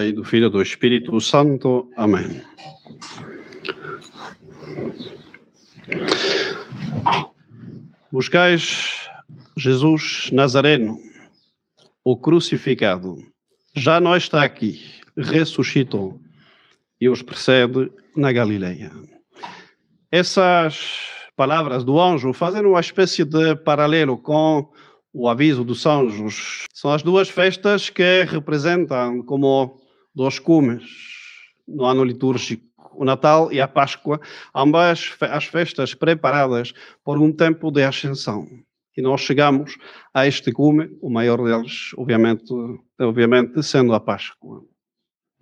Pai, do Filho e do Espírito Santo. Amém. Buscais Jesus Nazareno, o crucificado. Já não está aqui, ressuscitou e os precede na Galileia. Essas palavras do anjo fazem uma espécie de paralelo com o aviso dos anjos. São as duas festas que representam como dois cumes no ano litúrgico. O Natal e a Páscoa, ambas as festas preparadas por um tempo de ascensão. E nós chegamos a este cume, o maior deles, obviamente, obviamente sendo a Páscoa.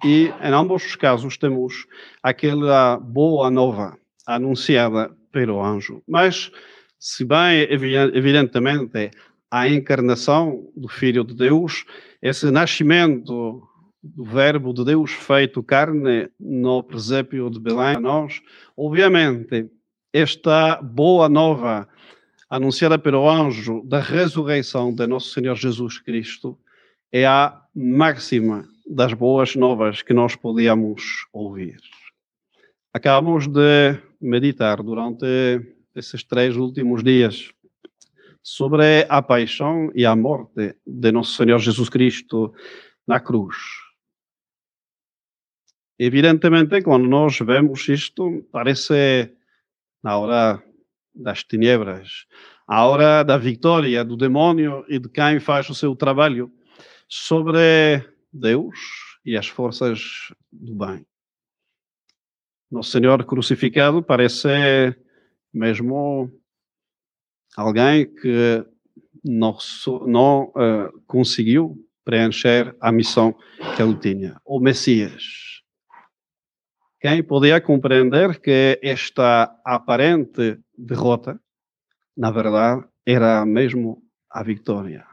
E em ambos os casos temos aquela boa nova anunciada pelo anjo. Mas, se bem evidentemente a encarnação do Filho de Deus, esse nascimento do Verbo de Deus feito carne no presépio de Belém, nós, obviamente, esta boa nova anunciada pelo anjo da ressurreição de nosso Senhor Jesus Cristo é a máxima das boas novas que nós podíamos ouvir. Acabamos de meditar durante esses três últimos dias sobre a paixão e a morte de nosso Senhor Jesus Cristo na cruz. Evidentemente, quando nós vemos isto, parece na hora das tiniebras, a hora da vitória do demônio e de quem faz o seu trabalho sobre Deus e as forças do bem. Nosso Senhor crucificado parece mesmo alguém que não, não uh, conseguiu preencher a missão que ele tinha, o Messias. Quem podia compreender que esta aparente derrota, na verdade, era mesmo a vitória.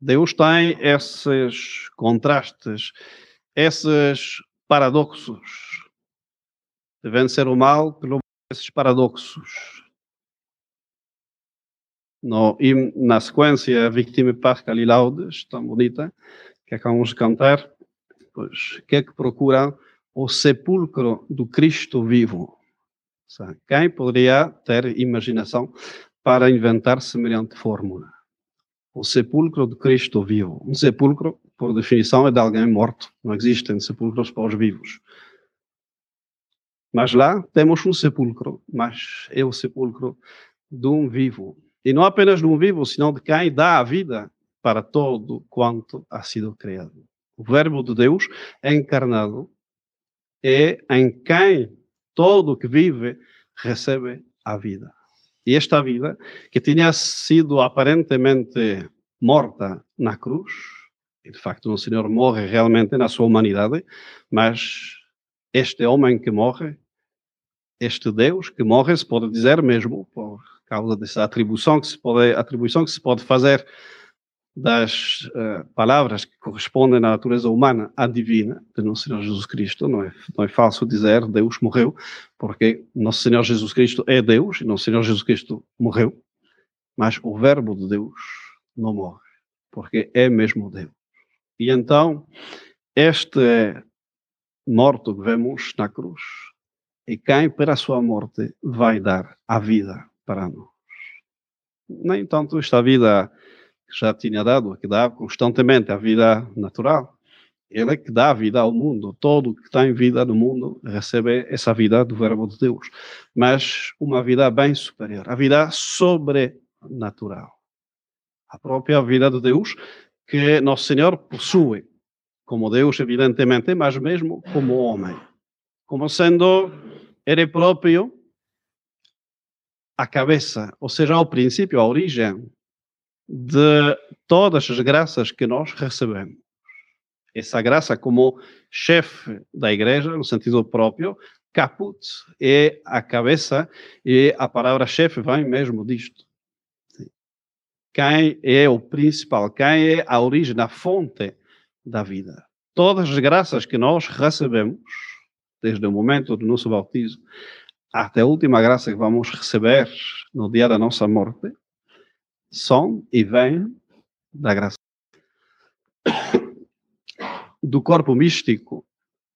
Deus tem esses contrastes, esses paradoxos de vencer o mal pelos esses paradoxos no, na sequência Victime Pascal e Laudes, tão bonita, que acabamos de cantar, pois, que é que procura o sepulcro do Cristo vivo? Quem poderia ter imaginação para inventar semelhante fórmula? O sepulcro do Cristo vivo. Um sepulcro, por definição, é de alguém morto. Não existem sepulcros para os vivos. Mas lá temos um sepulcro, mas é o sepulcro de um vivo. E não apenas de um vivo, senão de quem dá a vida para todo quanto ha sido criado. O Verbo de Deus é encarnado é em quem todo que vive recebe a vida. E esta vida, que tinha sido aparentemente morta na cruz, e de facto o Senhor morre realmente na sua humanidade, mas este homem que morre, este Deus que morre, se pode dizer mesmo, por causa dessa atribuição que se pode, atribuição que se pode fazer das uh, palavras que correspondem à natureza humana à divina de Nosso Senhor Jesus Cristo. Não é, não é falso dizer Deus morreu, porque Nosso Senhor Jesus Cristo é Deus e Nosso Senhor Jesus Cristo morreu, mas o Verbo de Deus não morre, porque é mesmo Deus. E então, este morto que vemos na cruz é quem, pela sua morte, vai dar a vida para nós. Nem tanto esta vida que já tinha dado, que dá constantemente a vida natural. Ele é que dá vida ao mundo. Todo que tem vida no mundo recebe essa vida do Verbo de Deus. Mas uma vida bem superior, a vida sobrenatural. A própria vida de Deus que Nosso Senhor possui, como Deus, evidentemente, mas mesmo como homem. Como sendo ele próprio a cabeça, ou seja, ao princípio, a origem de todas as graças que nós recebemos. Essa graça como chefe da igreja, no sentido próprio, caput é a cabeça e a palavra chefe vem mesmo disto. Quem é o principal, quem é a origem, a fonte da vida. Todas as graças que nós recebemos, desde o momento do nosso bautismo até a última graça que vamos receber no dia da nossa morte, são e vêm da graça. do corpo místico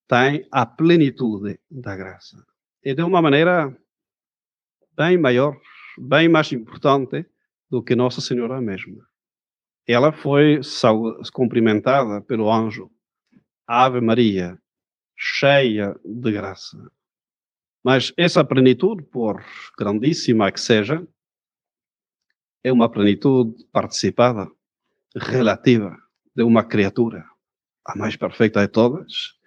tem a plenitude da graça. E de uma maneira bem maior, bem mais importante do que Nossa Senhora mesma. Ela foi cumprimentada pelo anjo. Ave Maria, cheia de graça. Mas essa plenitude, por grandíssima que seja, é uma plenitude participada, relativa, de uma criatura, a mais perfeita de todas,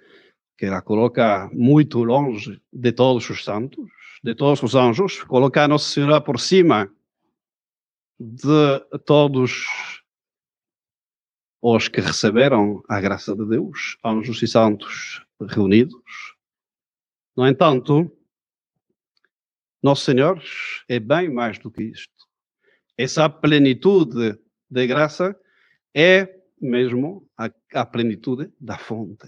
que ela coloca muito longe de todos os santos, de todos os anjos, coloca a Nossa Senhora por cima de todos os que receberam a graça de Deus, anjos e santos reunidos. No entanto, Nosso Senhor é bem mais do que isto. Essa plenitude de graça é mesmo a, a plenitude da fonte.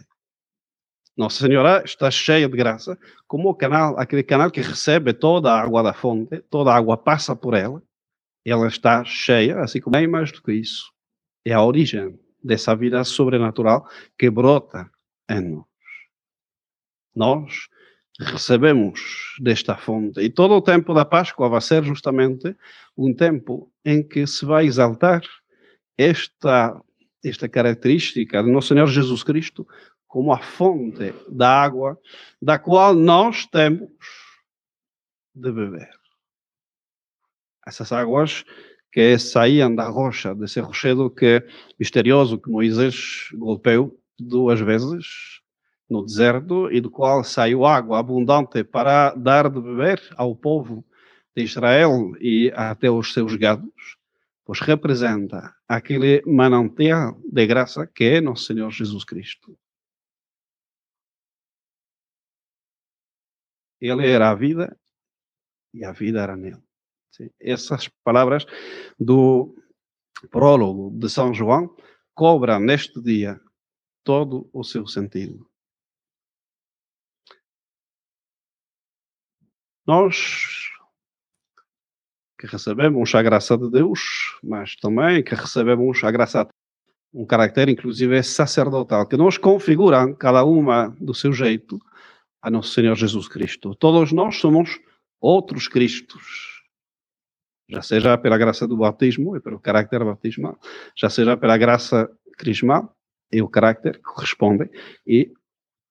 Nossa Senhora está cheia de graça, como o canal, aquele canal que recebe toda a água da fonte, toda a água passa por ela, ela está cheia, assim como bem mais do que isso. É a origem dessa vida sobrenatural que brota em nós. Nós recebemos desta fonte. E todo o tempo da Páscoa vai ser justamente um tempo em que se vai exaltar esta, esta característica do nosso Senhor Jesus Cristo como a fonte da água da qual nós temos de beber. Essas águas que saíam da rocha, desse rochedo que misterioso que Moisés golpeou duas vezes no deserto e do qual saiu água abundante para dar de beber ao povo de Israel e até os seus gados, pois representa aquele manancial de graça que é nosso Senhor Jesus Cristo. Ele era a vida e a vida era nele. Sim, essas palavras do prólogo de São João cobram neste dia todo o seu sentido. Nós que recebemos a graça de Deus, mas também que recebemos a graça, um caráter inclusive sacerdotal, que nos configuram, cada uma do seu jeito, a nosso Senhor Jesus Cristo. Todos nós somos outros Cristos. Já seja pela graça do batismo e pelo caráter batismal, já seja pela graça crismal e o caráter corresponde, e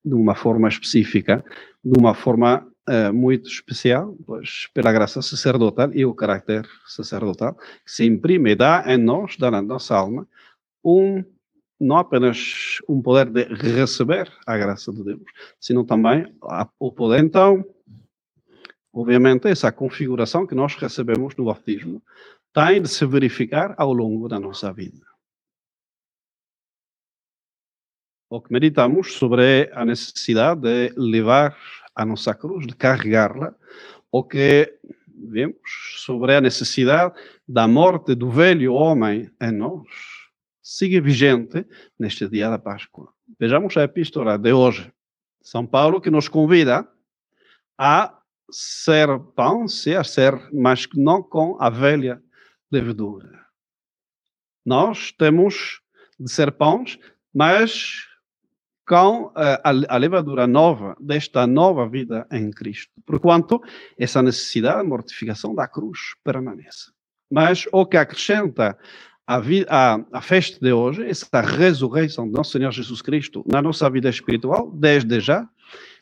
de uma forma específica, de uma forma uh, muito especial, pois pela graça sacerdotal e o caráter sacerdotal, que se imprime e dá em nós, dá na nossa alma, um não apenas um poder de receber a graça de Deus, sino também o poder, então, obviamente, essa configuração que nós recebemos no batismo tem de se verificar ao longo da nossa vida. O que meditamos sobre a necessidade de levar a nossa cruz, de carregá-la, o que vemos sobre a necessidade da morte do velho homem em nós, sigue vigente neste dia da Páscoa. Vejamos a epístola de hoje. São Paulo que nos convida a ser pão, se a ser, mas não com a velha levedura. Nós temos de ser pães, mas com a, a, levadura nova desta nova vida em Cristo. Porquanto essa necessidade de mortificação da cruz permanece. Mas o que acrescenta a, a, a, festa de hoje, essa ressurreição de nosso Senhor Jesus Cristo na nossa vida espiritual, desde já,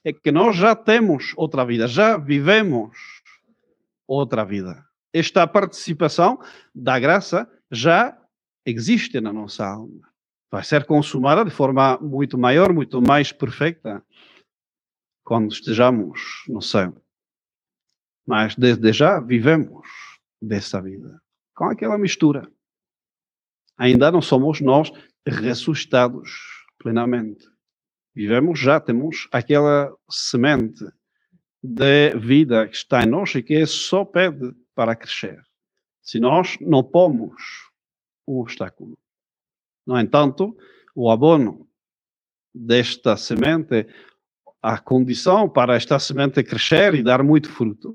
é que nós já temos outra vida, já vivemos outra vida. Esta participação da graça já existe na nossa alma. Vai ser consumada de forma muito maior, muito mais perfeita, quando estejamos no céu. Mas desde já vivemos dessa vida, com aquela mistura ainda não somos nós ressuscitados plenamente. Vivemos já, temos aquela semente de vida que está em nós e que só pede para crescer. Se nós não pomos um obstáculo. No entanto, o abono desta semente, a condição para esta semente crescer e dar muito fruto,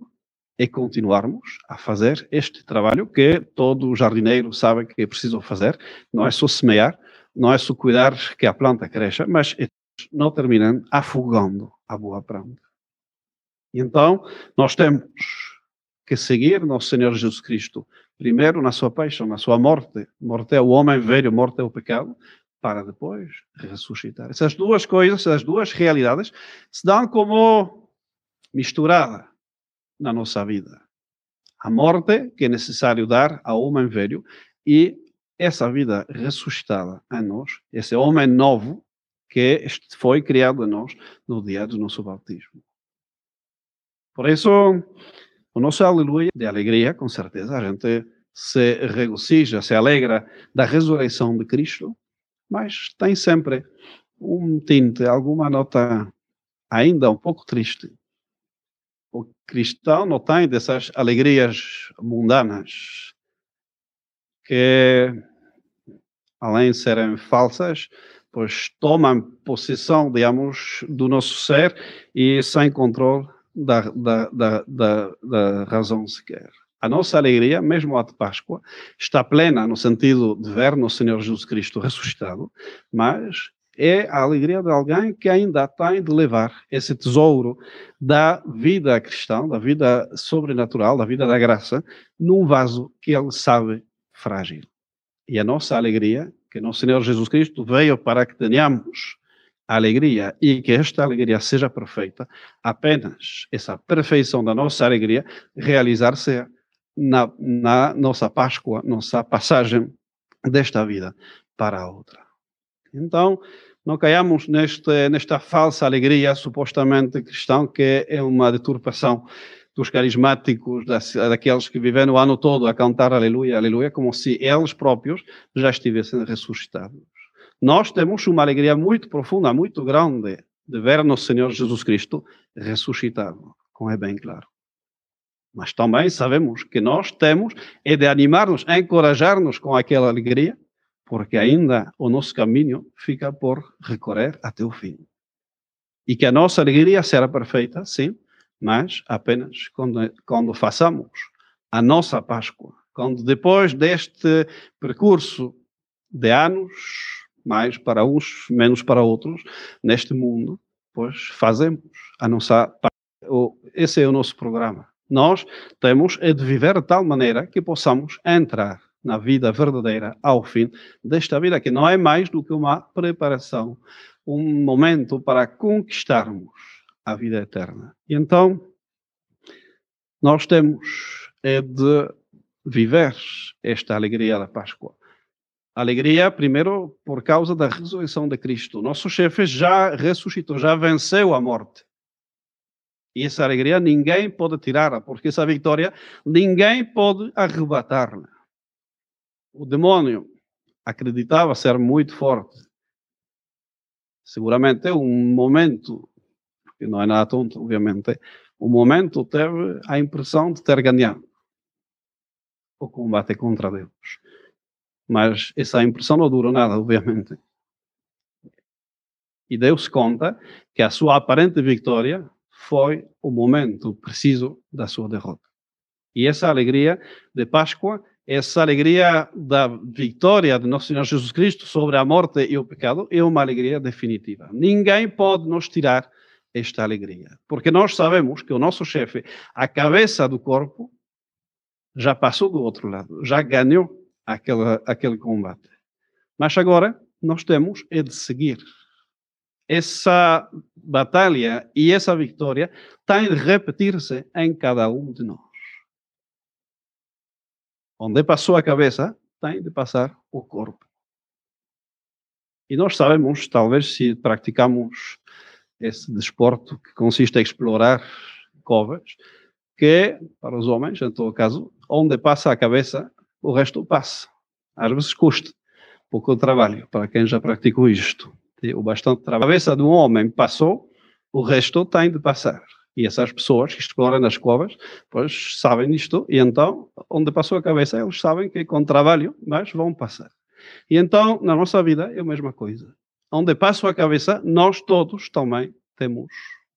é continuarmos a fazer este trabalho que todo jardineiro sabe que é preciso fazer. Não é só semear, não é só cuidar que a planta cresça, mas não terminam afogando a boa planta. Então, nós temos que seguir nosso Senhor Jesus Cristo, primeiro na sua paixão, na sua morte. Morte é o homem velho, morte é o pecado, para depois ressuscitar. Essas duas coisas, essas duas realidades, se dão como misturada na nossa vida. A morte que é necessário dar ao homem velho e essa vida ressuscitada em nós, esse homem novo que foi criado em nós no dia do nosso batismo. Por isso, o nosso aleluia de alegria, com certeza, a gente se regozija, se alegra da ressurreição de Cristo, mas tem sempre um tinte, alguma nota ainda um pouco triste. O cristão não tem dessas alegrias mundanas que, além de serem falsas, pois tomam possessão, digamos, do nosso ser e sem controle da, da, da, da, da razão sequer. A nossa alegria, mesmo a de Páscoa, está plena no sentido de ver no Senhor Jesus Cristo ressuscitado, mas é a alegria de alguém que ainda tem de levar esse tesouro da vida cristã, da vida sobrenatural, da vida da graça, num vaso que ele sabe frágil. E a nossa alegria, que nosso Senhor Jesus Cristo veio para que tenhamos alegria e que esta alegria seja perfeita, apenas essa perfeição da nossa alegria realizar-se na, na nossa Páscoa, nossa passagem desta vida para a outra. Então, não caiamos neste, nesta falsa alegria supostamente cristã, que é uma deturpação dos carismáticos, daqueles que vivem o ano todo a cantar aleluia, aleluia, como se eles próprios já estivessem ressuscitados. Nós temos uma alegria muito profunda, muito grande de ver nosso Senhor Jesus Cristo ressuscitado, como é bem claro. Mas também sabemos que nós temos é de animar-nos, encorajar-nos com aquela alegria, porque ainda o nosso caminho fica por recorrer até o fim. E que a nossa alegria será perfeita, sim, mas apenas quando, quando façamos a nossa Páscoa, quando depois deste percurso de anos, mais para uns, menos para outros, neste mundo, pois fazemos a nossa esse é o nosso programa. Nós temos é de viver de tal maneira que possamos entrar na vida verdadeira ao fim desta vida, que não é mais do que uma preparação, um momento para conquistarmos à vida eterna. E então, nós temos é de viver esta alegria da Páscoa. Alegria, primeiro, por causa da ressurreição de Cristo. Nosso chefe já ressuscitou, já venceu a morte. E essa alegria ninguém pode tirá-la, porque essa vitória ninguém pode arrebatar-la. O demônio acreditava ser muito forte. Seguramente um momento que não é nada tonto, obviamente, o momento teve a impressão de ter ganhado o combate contra Deus. Mas essa impressão não durou nada, obviamente. E Deus conta que a sua aparente vitória foi o momento preciso da sua derrota. E essa alegria de Páscoa, essa alegria da vitória de nosso Senhor Jesus Cristo sobre a morte e o pecado, é uma alegria definitiva. Ninguém pode nos tirar esta alegria. Porque nós sabemos que o nosso chefe, a cabeça do corpo, já passou do outro lado, já ganhou aquele, aquele combate. Mas agora nós temos é de seguir. Essa batalha e essa vitória tem de repetir-se em cada um de nós. Onde passou a cabeça, tem de passar o corpo. E nós sabemos, talvez, se praticamos esse desporto que consiste em explorar covas, que para os homens, em todo caso, onde passa a cabeça, o resto passa. Às vezes custa pouco trabalho para quem já praticou isto. O bastante trabalho. A cabeça de um homem passou, o resto tem de passar. E essas pessoas que exploram as covas, pois sabem disto, e então, onde passou a cabeça, eles sabem que com trabalho, mas vão passar. E então, na nossa vida, é a mesma coisa onde passo a cabeça, nós todos também temos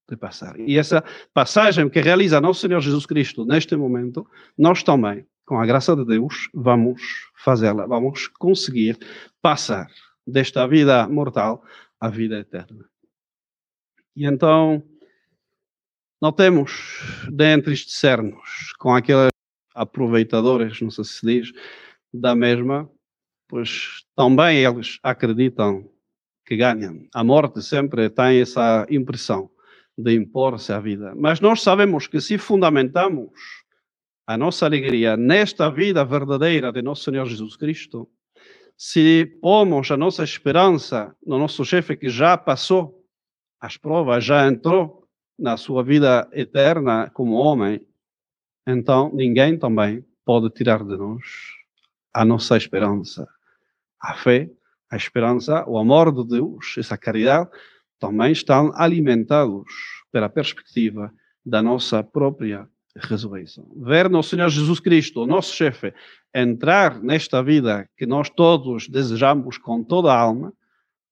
de passar. E essa passagem que realiza nosso Senhor Jesus Cristo neste momento, nós também, com a graça de Deus, vamos fazê-la, vamos conseguir passar desta vida mortal à vida eterna. E então, não temos de entristecer-nos com aqueles aproveitadores, não sei se se diz, da mesma, pois também eles acreditam que ganham. A morte sempre tem essa impressão de impor-se à vida. Mas nós sabemos que se fundamentamos a nossa alegria nesta vida verdadeira de nosso Senhor Jesus Cristo, se pomos a nossa esperança no nosso chefe que já passou as provas, já entrou na sua vida eterna como homem, então ninguém também pode tirar de nós a nossa esperança, a fé a esperança, o amor de Deus, essa caridade, também estão alimentados pela perspectiva da nossa própria ressurreição. Ver nosso Senhor Jesus Cristo, nosso chefe, entrar nesta vida que nós todos desejamos com toda a alma,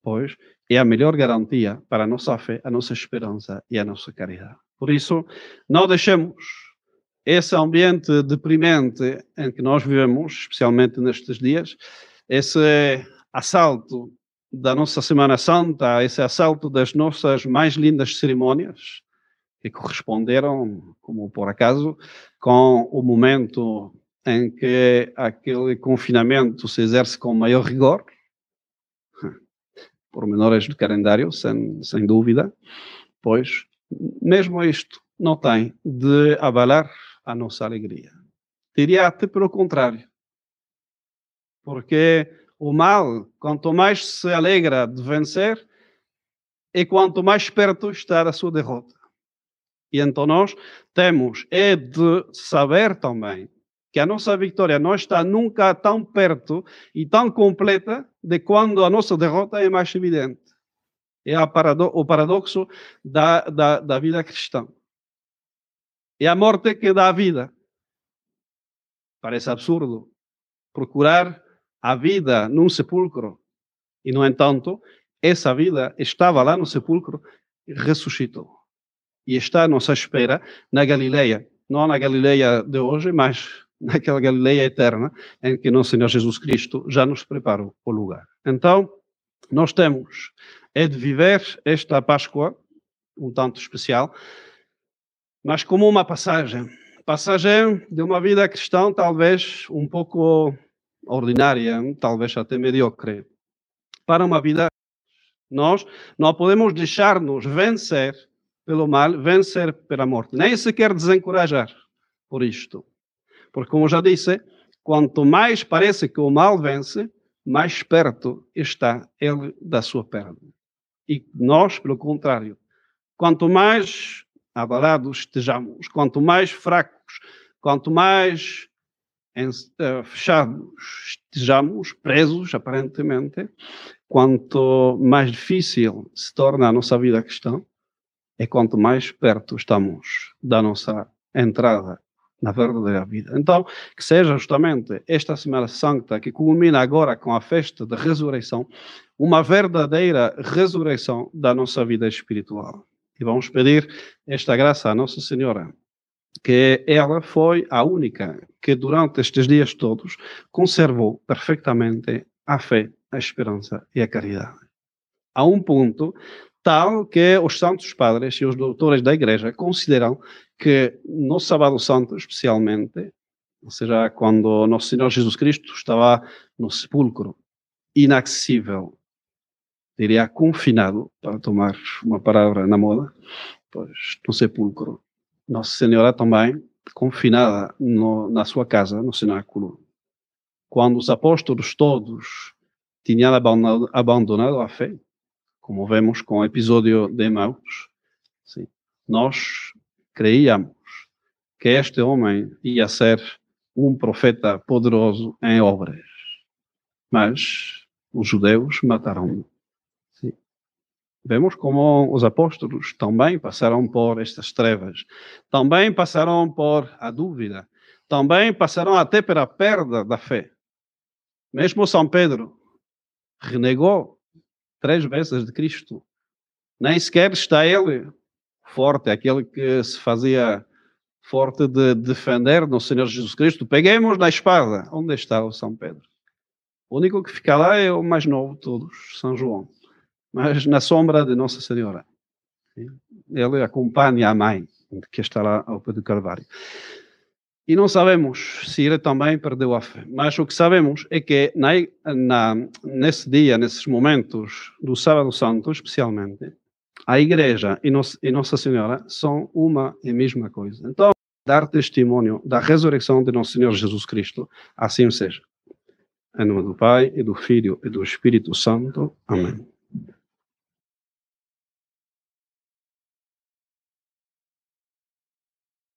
pois é a melhor garantia para a nossa fé, a nossa esperança e a nossa caridade. Por isso, não deixemos esse ambiente deprimente em que nós vivemos, especialmente nestes dias, esse assalto da nossa Semana Santa, esse assalto das nossas mais lindas cerimônias, que corresponderam, como por acaso, com o momento em que aquele confinamento se exerce com maior rigor, por menores do calendário, sem, sem dúvida, pois mesmo isto não tem de abalar a nossa alegria. Diria até pelo contrário, porque o mal, quanto mais se alegra de vencer, e quanto mais perto está da sua derrota. E então nós temos é de saber também que a nossa vitória não está nunca tão perto e tão completa de quando a nossa derrota é mais evidente. É parado o paradoxo da, da, da vida cristã. É a morte que dá a vida. Parece absurdo procurar a vida num sepulcro. E, no entanto, essa vida estava lá no sepulcro e ressuscitou. E está à nossa espera na Galileia. Não na Galileia de hoje, mas naquela Galileia eterna em que nosso Senhor Jesus Cristo já nos preparou o lugar. Então, nós temos é de viver esta Páscoa um tanto especial, mas como uma passagem. Passagem de uma vida cristã, talvez um pouco ordinária, talvez até mediocre, para uma vida. Nós não podemos deixar-nos vencer pelo mal, vencer pela morte, nem sequer desencorajar por isto. Porque, como já disse, quanto mais parece que o mal vence, mais perto está ele da sua perda. E nós, pelo contrário, quanto mais abalados estejamos, quanto mais fracos, quanto mais uh, fechados estejamos, presos aparentemente, quanto mais difícil se torna a nossa vida cristã, é quanto mais perto estamos da nossa entrada na verdadeira vida. Então, que seja justamente esta Semana Santa, que culmina agora com a festa da ressurreição, uma verdadeira ressurreição da nossa vida espiritual. E vamos pedir esta graça à Nossa Senhora que ela foi a única que durante estes dias todos conservou perfeitamente a fé, a esperança e a caridade. A um ponto tal que os santos padres e os doutores da igreja consideram que no sábado santo especialmente, ou seja, quando nosso Senhor Jesus Cristo estava no sepulcro, inacessível, diria confinado, para tomar uma palavra na moda, pois no sepulcro, nossa Senhora também, confinada no, na sua casa, no cenáculo, quando os apóstolos todos tinham abandonado, a fé, como vemos com o episódio de Emmaus, sim, nós creíamos que este homem ia ser um profeta poderoso em obras, mas os judeus mataram-no. Vemos como os apóstolos também passaram por estas trevas, também passaram por a dúvida, também passaram até pela perda da fé. Mesmo São Pedro renegou três vezes de Cristo. Nem sequer está ele forte, aquele que se fazia forte de defender no Senhor Jesus Cristo. Peguemos na espada. Onde está o São Pedro? O único que fica lá é o mais novo de todos, São João. Mas na sombra de Nossa Senhora. Ele acompanha a mãe, que está lá ao pé do Calvário. E não sabemos se ele também perdeu a fé. Mas o que sabemos é que na, na, nesse dia, nesses momentos do Sábado Santo, especialmente, a Igreja e, Nos, e Nossa Senhora são uma e mesma coisa. Então, dar testemunho da ressurreição de Nosso Senhor Jesus Cristo, assim seja. Em nome do Pai, e do Filho e do Espírito Santo. Amém.